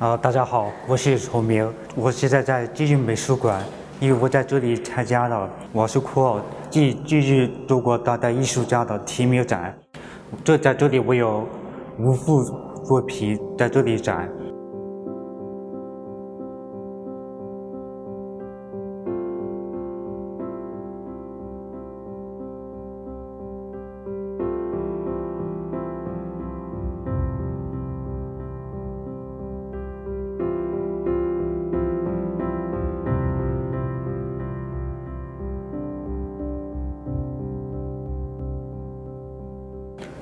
啊，大家好，我是崇明，我现在在继续美术馆，因为我在这里参加了王世库继继续中国当代艺术家的提名展，这在这里我有五幅作品在这里展。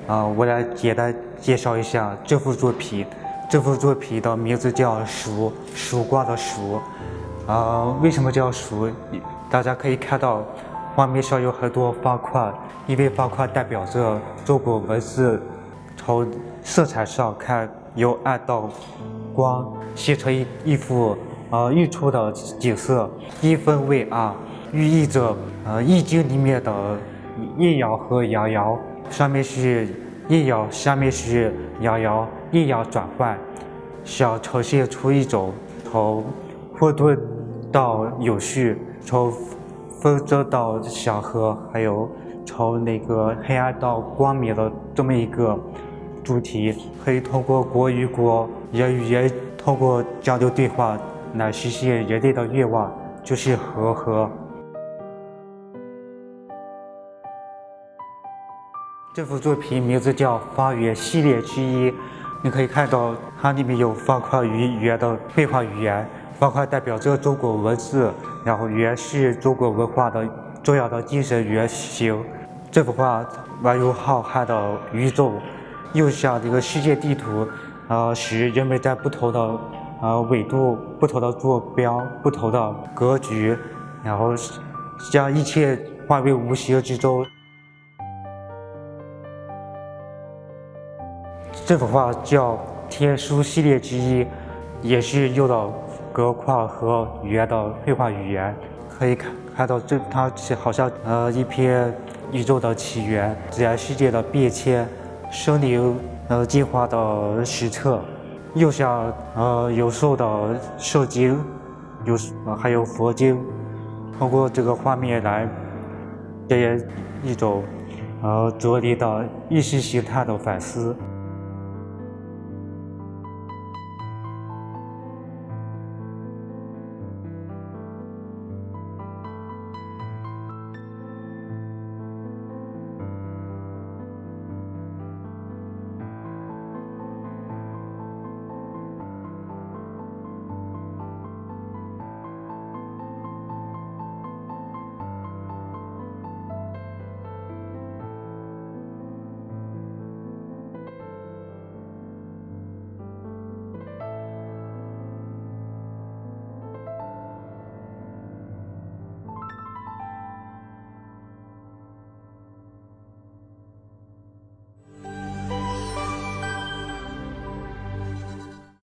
啊，我来简单介绍一下这幅作品。这幅作品的名字叫《曙》，曙光的曙。啊，为什么叫曙？大家可以看到，画面上有很多方块，因为方块代表着中国文字。从色彩上看，由暗到光，形成一一幅啊日出的景色，一分为二，寓意着呃《易经》里面的阴阳和阳爻。上面是阴爻，下面是阳爻，阴阳转换，想呈现出一种从混沌到有序，从纷争到祥和，还有从那个黑暗到光明的这么一个主题。可以通过国与国、人与人，通过交流对话来实现人类的愿望，就是和和。这幅作品名字叫《方圆》系列之一，你可以看到它里面有方块与圆的绘画语言。方块代表着中国文字，然后圆是中国文化的重要的精神原型。这幅画宛如浩瀚的宇宙，又像这个世界地图，呃，使人们在不同的呃纬度、不同的坐标、不同的格局，然后将一切化为无形之中。这幅画叫《天书》系列之一，也是用了格框和语言的绘画语言。可以看看到，这它好像呃一篇宇宙的起源、自然世界的变迁、生灵呃进化的史册，又像呃有兽的圣经，有还有佛经。通过这个画面来给人一种呃着力的意识形态的反思。